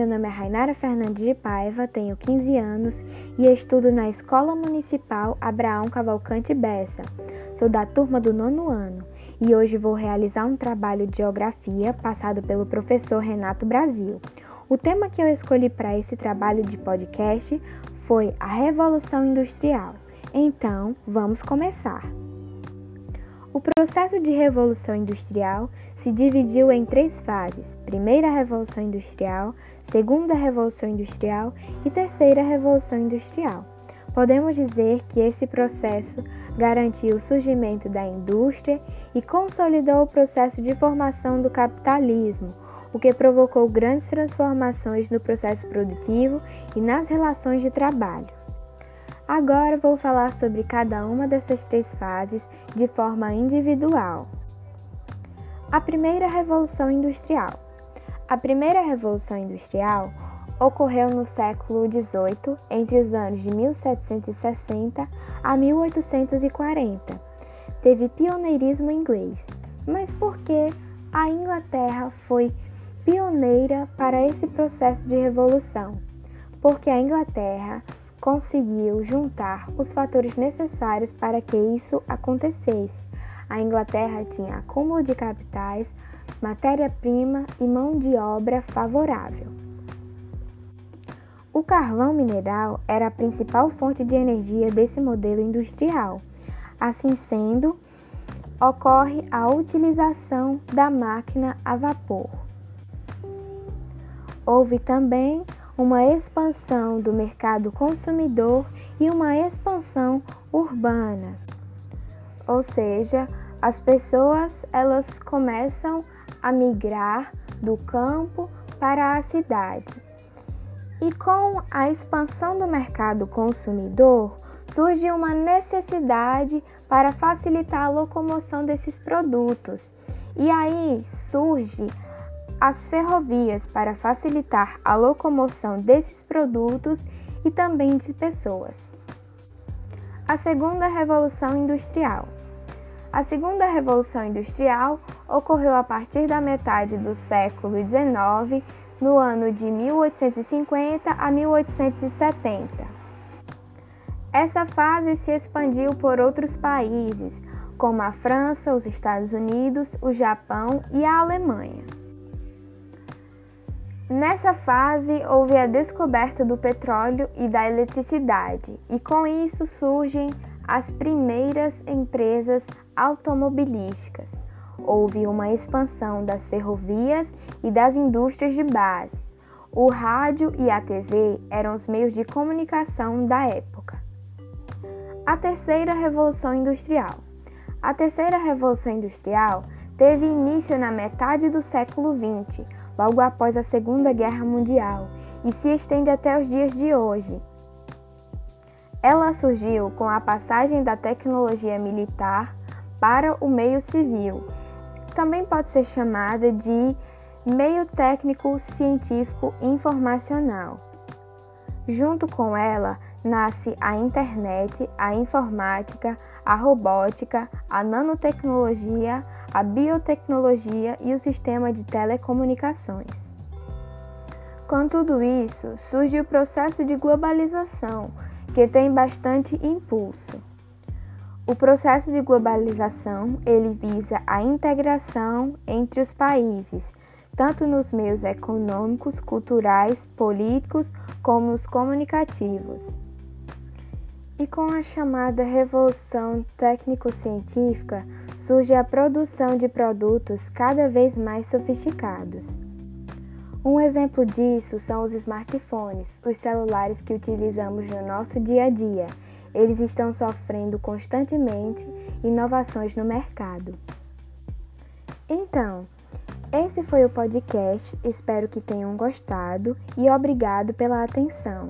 meu nome é Rainara Fernandes de Paiva, tenho 15 anos e estudo na Escola Municipal Abraão Cavalcante Bessa. Sou da turma do nono ano e hoje vou realizar um trabalho de geografia passado pelo professor Renato Brasil. O tema que eu escolhi para esse trabalho de podcast foi a Revolução Industrial. Então, vamos começar. O processo de revolução industrial se dividiu em três fases: primeira revolução industrial, segunda revolução industrial e terceira revolução industrial. Podemos dizer que esse processo garantiu o surgimento da indústria e consolidou o processo de formação do capitalismo, o que provocou grandes transformações no processo produtivo e nas relações de trabalho. Agora vou falar sobre cada uma dessas três fases de forma individual. A primeira Revolução Industrial. A primeira Revolução Industrial ocorreu no século XVIII, entre os anos de 1760 a 1840. Teve pioneirismo inglês. Mas por que a Inglaterra foi pioneira para esse processo de revolução? Porque a Inglaterra conseguiu juntar os fatores necessários para que isso acontecesse. A Inglaterra tinha acúmulo de capitais, matéria-prima e mão de obra favorável. O carvão mineral era a principal fonte de energia desse modelo industrial. Assim sendo, ocorre a utilização da máquina a vapor. Houve também uma expansão do mercado consumidor e uma expansão urbana. Ou seja, as pessoas elas começam a migrar do campo para a cidade. E com a expansão do mercado consumidor, surge uma necessidade para facilitar a locomoção desses produtos. E aí surge as ferrovias para facilitar a locomoção desses produtos e também de pessoas. A segunda revolução industrial. A segunda revolução industrial ocorreu a partir da metade do século XIX, no ano de 1850 a 1870. Essa fase se expandiu por outros países, como a França, os Estados Unidos, o Japão e a Alemanha. Nessa fase, houve a descoberta do petróleo e da eletricidade, e com isso surgem as primeiras empresas automobilísticas. Houve uma expansão das ferrovias e das indústrias de base. O rádio e a TV eram os meios de comunicação da época. A terceira revolução industrial. A terceira revolução industrial teve início na metade do século XX logo após a Segunda Guerra Mundial e se estende até os dias de hoje. Ela surgiu com a passagem da tecnologia militar para o meio civil. Também pode ser chamada de meio técnico científico informacional. Junto com ela, nasce a internet, a informática, a robótica, a nanotecnologia, a biotecnologia e o sistema de telecomunicações. Com tudo isso, surge o processo de globalização, que tem bastante impulso. O processo de globalização, ele visa a integração entre os países, tanto nos meios econômicos, culturais, políticos, como nos comunicativos. E com a chamada revolução técnico-científica, surge a produção de produtos cada vez mais sofisticados. Um exemplo disso são os smartphones, os celulares que utilizamos no nosso dia a dia. Eles estão sofrendo constantemente inovações no mercado. Então, esse foi o podcast. Espero que tenham gostado e obrigado pela atenção.